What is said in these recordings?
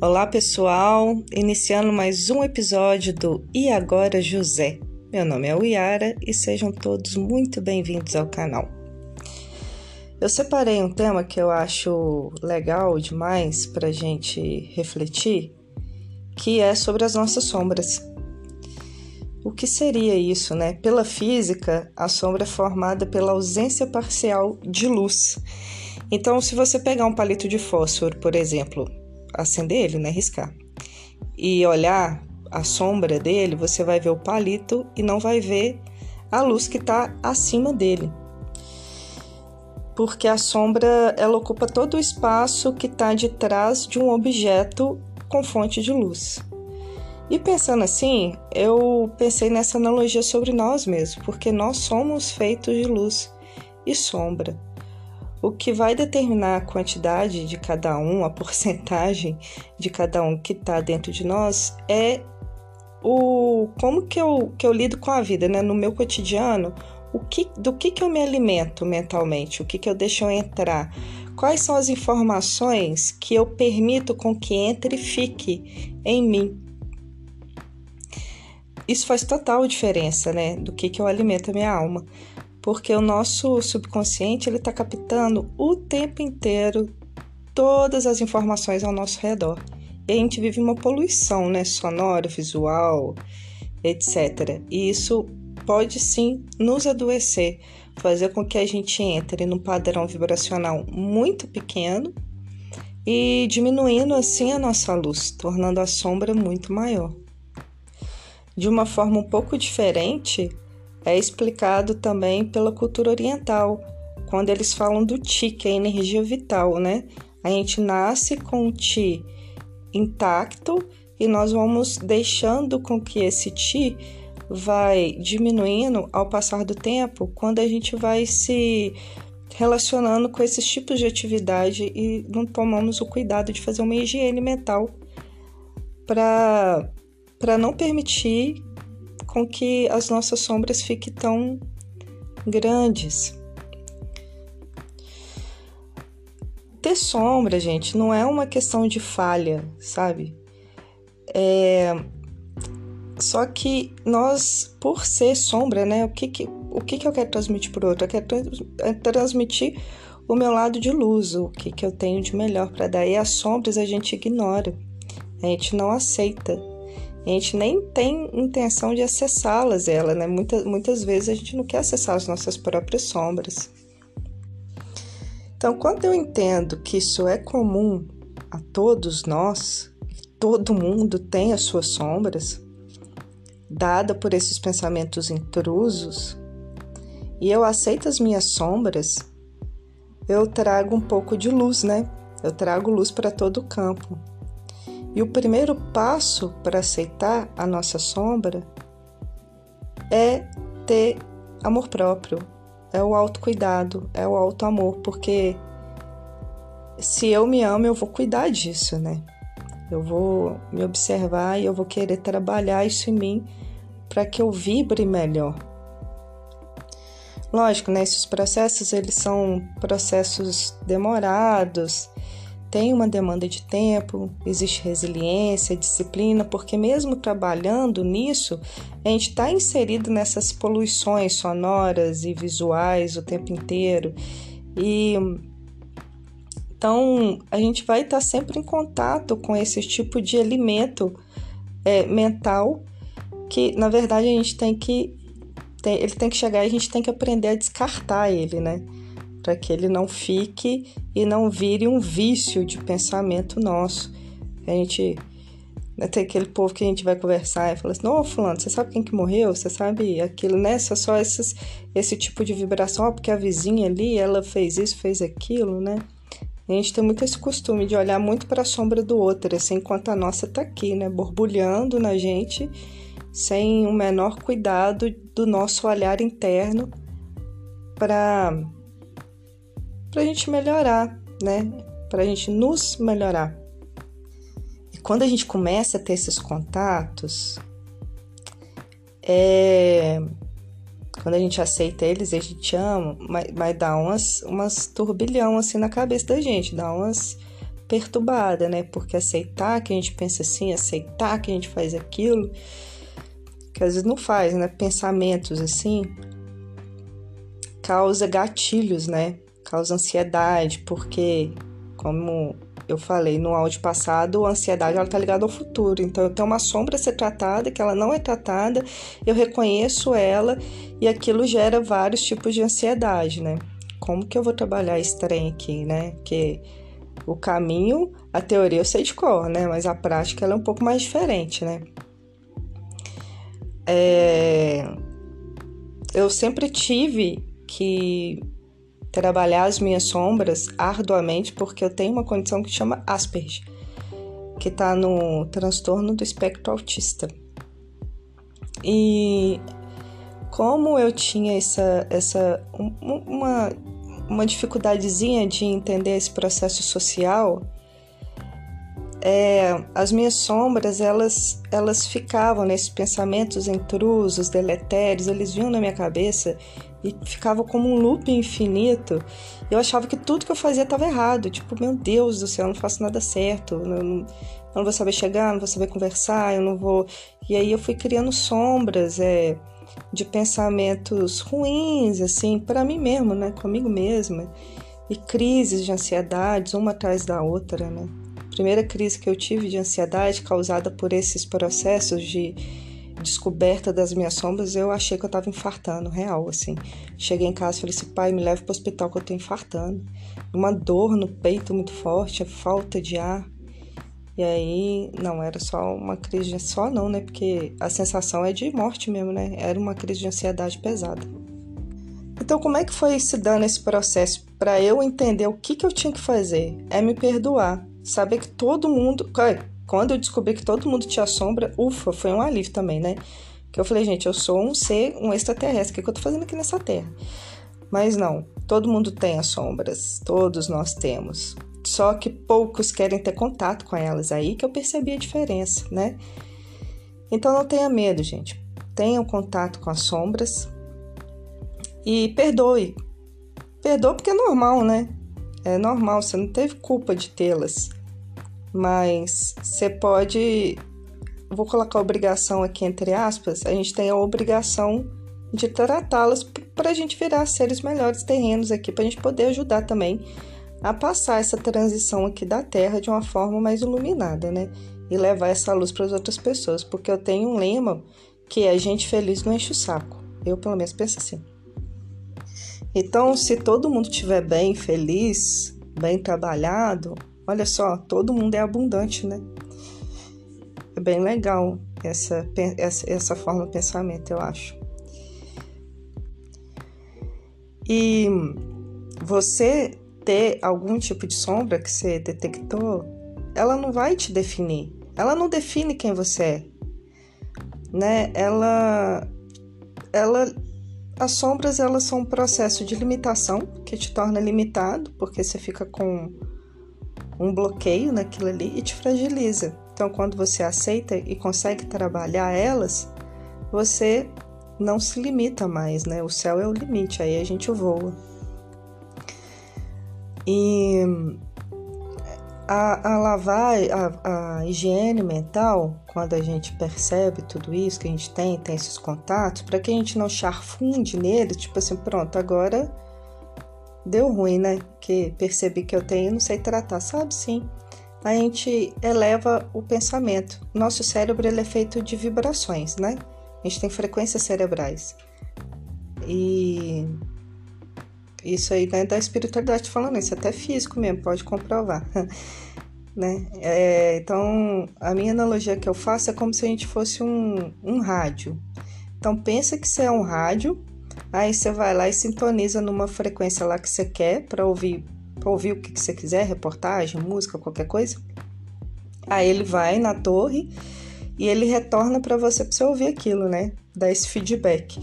Olá pessoal, iniciando mais um episódio do E Agora José. Meu nome é Uiara e sejam todos muito bem-vindos ao canal. Eu separei um tema que eu acho legal demais para gente refletir, que é sobre as nossas sombras. O que seria isso, né? Pela física, a sombra é formada pela ausência parcial de luz. Então, se você pegar um palito de fósforo, por exemplo, acender ele, né, riscar, e olhar a sombra dele, você vai ver o palito e não vai ver a luz que está acima dele. Porque a sombra ela ocupa todo o espaço que está de trás de um objeto com fonte de luz. E pensando assim, eu pensei nessa analogia sobre nós mesmos, porque nós somos feitos de luz e sombra. O que vai determinar a quantidade de cada um, a porcentagem de cada um que está dentro de nós, é o como que eu, que eu lido com a vida, né? No meu cotidiano, o que, do que, que eu me alimento mentalmente, o que, que eu deixo entrar, quais são as informações que eu permito com que entre e fique em mim isso faz total diferença, né, do que, que eu alimento a minha alma. Porque o nosso subconsciente, ele está captando o tempo inteiro todas as informações ao nosso redor. E a gente vive uma poluição, né, sonora, visual, etc. E isso pode sim nos adoecer, fazer com que a gente entre num padrão vibracional muito pequeno e diminuindo assim a nossa luz, tornando a sombra muito maior de uma forma um pouco diferente, é explicado também pela cultura oriental, quando eles falam do Ti, que é a energia vital, né? A gente nasce com o Ti intacto e nós vamos deixando com que esse Ti vai diminuindo ao passar do tempo, quando a gente vai se relacionando com esses tipos de atividade e não tomamos o cuidado de fazer uma higiene mental para para não permitir com que as nossas sombras fiquem tão grandes. Ter sombra, gente, não é uma questão de falha, sabe? É... Só que nós, por ser sombra, né? O que, que, o que, que eu quero transmitir para o outro? Eu quero é transmitir o meu lado de luz, o que, que eu tenho de melhor para dar. E as sombras a gente ignora, a gente não aceita. A gente nem tem intenção de acessá-las, ela, né? Muitas, muitas vezes a gente não quer acessar as nossas próprias sombras. Então, quando eu entendo que isso é comum a todos nós, todo mundo tem as suas sombras, dada por esses pensamentos intrusos, e eu aceito as minhas sombras, eu trago um pouco de luz, né? Eu trago luz para todo o campo. E o primeiro passo para aceitar a nossa sombra é ter amor próprio, é o autocuidado, é o auto-amor, porque se eu me amo, eu vou cuidar disso, né? Eu vou me observar e eu vou querer trabalhar isso em mim para que eu vibre melhor. Lógico, né? Esses processos eles são processos demorados, tem uma demanda de tempo, existe resiliência, disciplina, porque mesmo trabalhando nisso, a gente está inserido nessas poluições sonoras e visuais o tempo inteiro. E então a gente vai estar tá sempre em contato com esse tipo de alimento é, mental que na verdade a gente tem que ele tem que chegar e a gente tem que aprender a descartar ele, né? Para que ele não fique e não vire um vício de pensamento nosso. A gente tem aquele povo que a gente vai conversar e fala assim: Ô, Fulano, você sabe quem que morreu? Você sabe aquilo, né? Só, só esses, esse tipo de vibração, ó, porque a vizinha ali, ela fez isso, fez aquilo, né? A gente tem muito esse costume de olhar muito para a sombra do outro, assim, enquanto a nossa tá aqui, né? Borbulhando na gente, sem o menor cuidado do nosso olhar interno para para a gente melhorar, né? Para a gente nos melhorar. E quando a gente começa a ter esses contatos, é... quando a gente aceita eles, a gente ama, mas, mas dá umas, umas turbilhão assim na cabeça da gente, dá umas perturbada, né? Porque aceitar que a gente pensa assim, aceitar que a gente faz aquilo, que às vezes não faz, né? Pensamentos assim, causa gatilhos, né? Causa ansiedade, porque, como eu falei no áudio passado, a ansiedade ela tá ligada ao futuro. Então eu tenho uma sombra a ser tratada, que ela não é tratada, eu reconheço ela e aquilo gera vários tipos de ansiedade, né? Como que eu vou trabalhar esse trem aqui, né? Que o caminho, a teoria eu sei de cor, né? Mas a prática ela é um pouco mais diferente, né? É... Eu sempre tive que trabalhar as minhas sombras arduamente porque eu tenho uma condição que chama Asperger, que está no transtorno do espectro autista. E como eu tinha essa, essa uma, uma dificuldadezinha de entender esse processo social, é, as minhas sombras elas elas ficavam nesses pensamentos intrusos, deletérios, eles vinham na minha cabeça e ficava como um loop infinito. Eu achava que tudo que eu fazia estava errado. Tipo, meu Deus do céu, eu não faço nada certo. Eu não, eu não vou saber chegar, não vou saber conversar, eu não vou. E aí eu fui criando sombras é, de pensamentos ruins, assim, para mim mesmo, né? Comigo mesma. E crises de ansiedades, uma atrás da outra, né? primeira crise que eu tive de ansiedade causada por esses processos de descoberta das minhas sombras, eu achei que eu tava infartando, real, assim. Cheguei em casa e falei assim, pai, me leve pro hospital que eu tô infartando. Uma dor no peito muito forte, falta de ar. E aí, não, era só uma crise de... Só não, né? Porque a sensação é de morte mesmo, né? Era uma crise de ansiedade pesada. Então, como é que foi se dando esse processo para eu entender o que, que eu tinha que fazer? É me perdoar. Saber que todo mundo quando eu descobri que todo mundo tinha sombra, ufa, foi um alívio também, né? Que eu falei, gente, eu sou um ser, um extraterrestre, o que, é que eu tô fazendo aqui nessa Terra? Mas não, todo mundo tem as sombras, todos nós temos. Só que poucos querem ter contato com elas, aí que eu percebi a diferença, né? Então não tenha medo, gente. Tenham contato com as sombras e perdoe. Perdoe porque é normal, né? É normal, você não teve culpa de tê-las mas você pode. Vou colocar obrigação aqui entre aspas. A gente tem a obrigação de tratá-las para a gente virar seres melhores terrenos aqui, para a gente poder ajudar também a passar essa transição aqui da Terra de uma forma mais iluminada, né? E levar essa luz para as outras pessoas, porque eu tenho um lema que é gente feliz não enche o saco. Eu, pelo menos, penso assim. Então, se todo mundo estiver bem, feliz, bem trabalhado, Olha só, todo mundo é abundante, né? É bem legal essa, essa, essa forma de pensamento, eu acho. E você ter algum tipo de sombra que você detectou, ela não vai te definir. Ela não define quem você é, né? Ela, ela, as sombras elas são um processo de limitação que te torna limitado, porque você fica com um bloqueio naquilo ali e te fragiliza. Então, quando você aceita e consegue trabalhar elas, você não se limita mais, né? O céu é o limite, aí a gente voa. E a, a lavar, a, a higiene mental, quando a gente percebe tudo isso que a gente tem, tem esses contatos, para que a gente não charfunde neles, tipo assim, pronto, agora deu ruim, né? Que percebi que eu tenho não sei tratar, sabe? Sim. A gente eleva o pensamento. Nosso cérebro ele é feito de vibrações, né? A gente tem frequências cerebrais. E isso aí não é da espiritualidade falando isso, até físico mesmo, pode comprovar. né? É, então, a minha analogia que eu faço é como se a gente fosse um, um rádio. Então, pensa que você é um rádio Aí você vai lá e sintoniza numa frequência lá que você quer para ouvir, pra ouvir o que, você quiser, reportagem, música, qualquer coisa. Aí ele vai na torre e ele retorna para você para você ouvir aquilo, né? Dar esse feedback.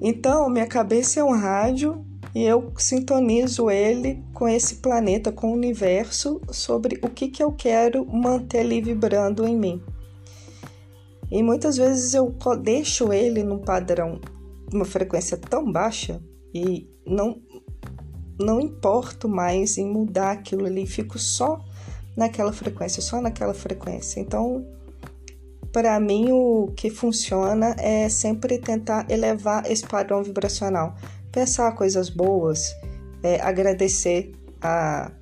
Então, minha cabeça é um rádio e eu sintonizo ele com esse planeta, com o universo, sobre o que, que eu quero manter ali vibrando em mim. E muitas vezes eu deixo ele num padrão uma frequência tão baixa e não não importo mais em mudar aquilo ali, fico só naquela frequência, só naquela frequência. Então, para mim, o que funciona é sempre tentar elevar esse padrão vibracional, pensar coisas boas, é, agradecer a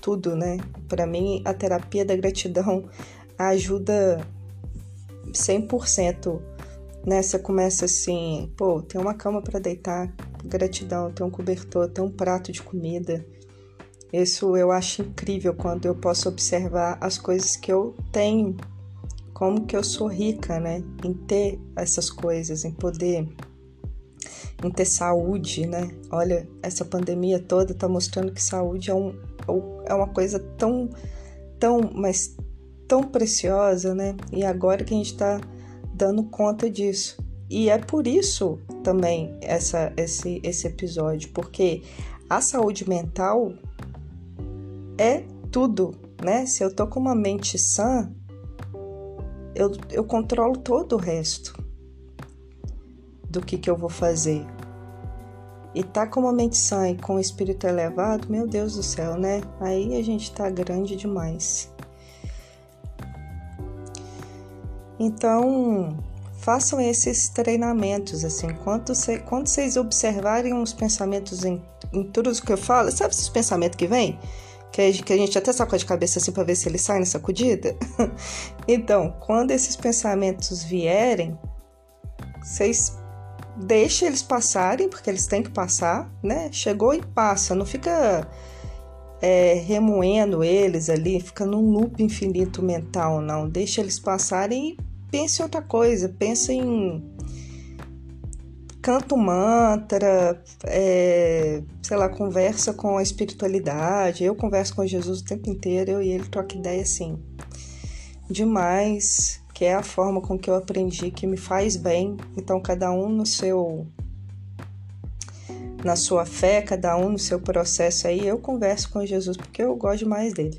tudo, né? Para mim, a terapia da gratidão ajuda 100%. Né? Você começa assim, pô, tem uma cama para deitar, gratidão, tem um cobertor, tem um prato de comida. Isso eu acho incrível quando eu posso observar as coisas que eu tenho, como que eu sou rica, né, em ter essas coisas, em poder em ter saúde, né? Olha, essa pandemia toda tá mostrando que saúde é, um, é uma coisa tão, tão, mas tão preciosa, né? E agora que a gente está dando conta disso. E é por isso também essa, esse, esse episódio, porque a saúde mental é tudo, né? Se eu tô com uma mente sã, eu, eu controlo todo o resto do que, que eu vou fazer. E tá com uma mente sã e com o espírito elevado, meu Deus do céu, né? Aí a gente tá grande demais. Então, façam esses treinamentos, assim, quando, cê, quando vocês observarem os pensamentos em, em tudo que eu falo, sabe esses pensamentos que vêm? Que a, que a gente até sacode a cabeça assim para ver se ele sai na sacudida? então, quando esses pensamentos vierem, vocês deixem eles passarem, porque eles têm que passar, né? Chegou e passa, não fica é, remoendo eles ali, fica num loop infinito mental, não. Deixa eles passarem e pense em outra coisa, pense em canto mantra, é, sei lá, conversa com a espiritualidade. Eu converso com Jesus o tempo inteiro, eu e ele troca ideia assim. Demais, que é a forma com que eu aprendi que me faz bem. Então cada um no seu na sua fé, cada um no seu processo aí, eu converso com Jesus porque eu gosto mais dele.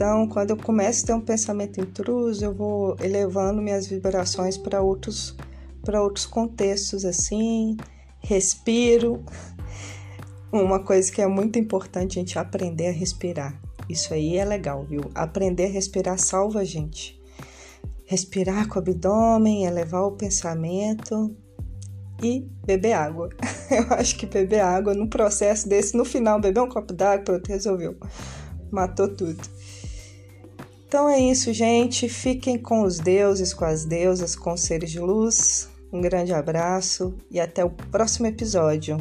Então, quando eu começo a ter um pensamento intruso, eu vou elevando minhas vibrações para outros para outros contextos assim, respiro. Uma coisa que é muito importante a gente aprender a respirar. Isso aí é legal, viu? Aprender a respirar salva a gente. Respirar com o abdômen, elevar o pensamento e beber água. Eu acho que beber água no processo desse, no final, beber um copo d'água, pronto, resolveu. Matou tudo. Então é isso, gente. Fiquem com os deuses, com as deusas, com os seres de luz. Um grande abraço e até o próximo episódio.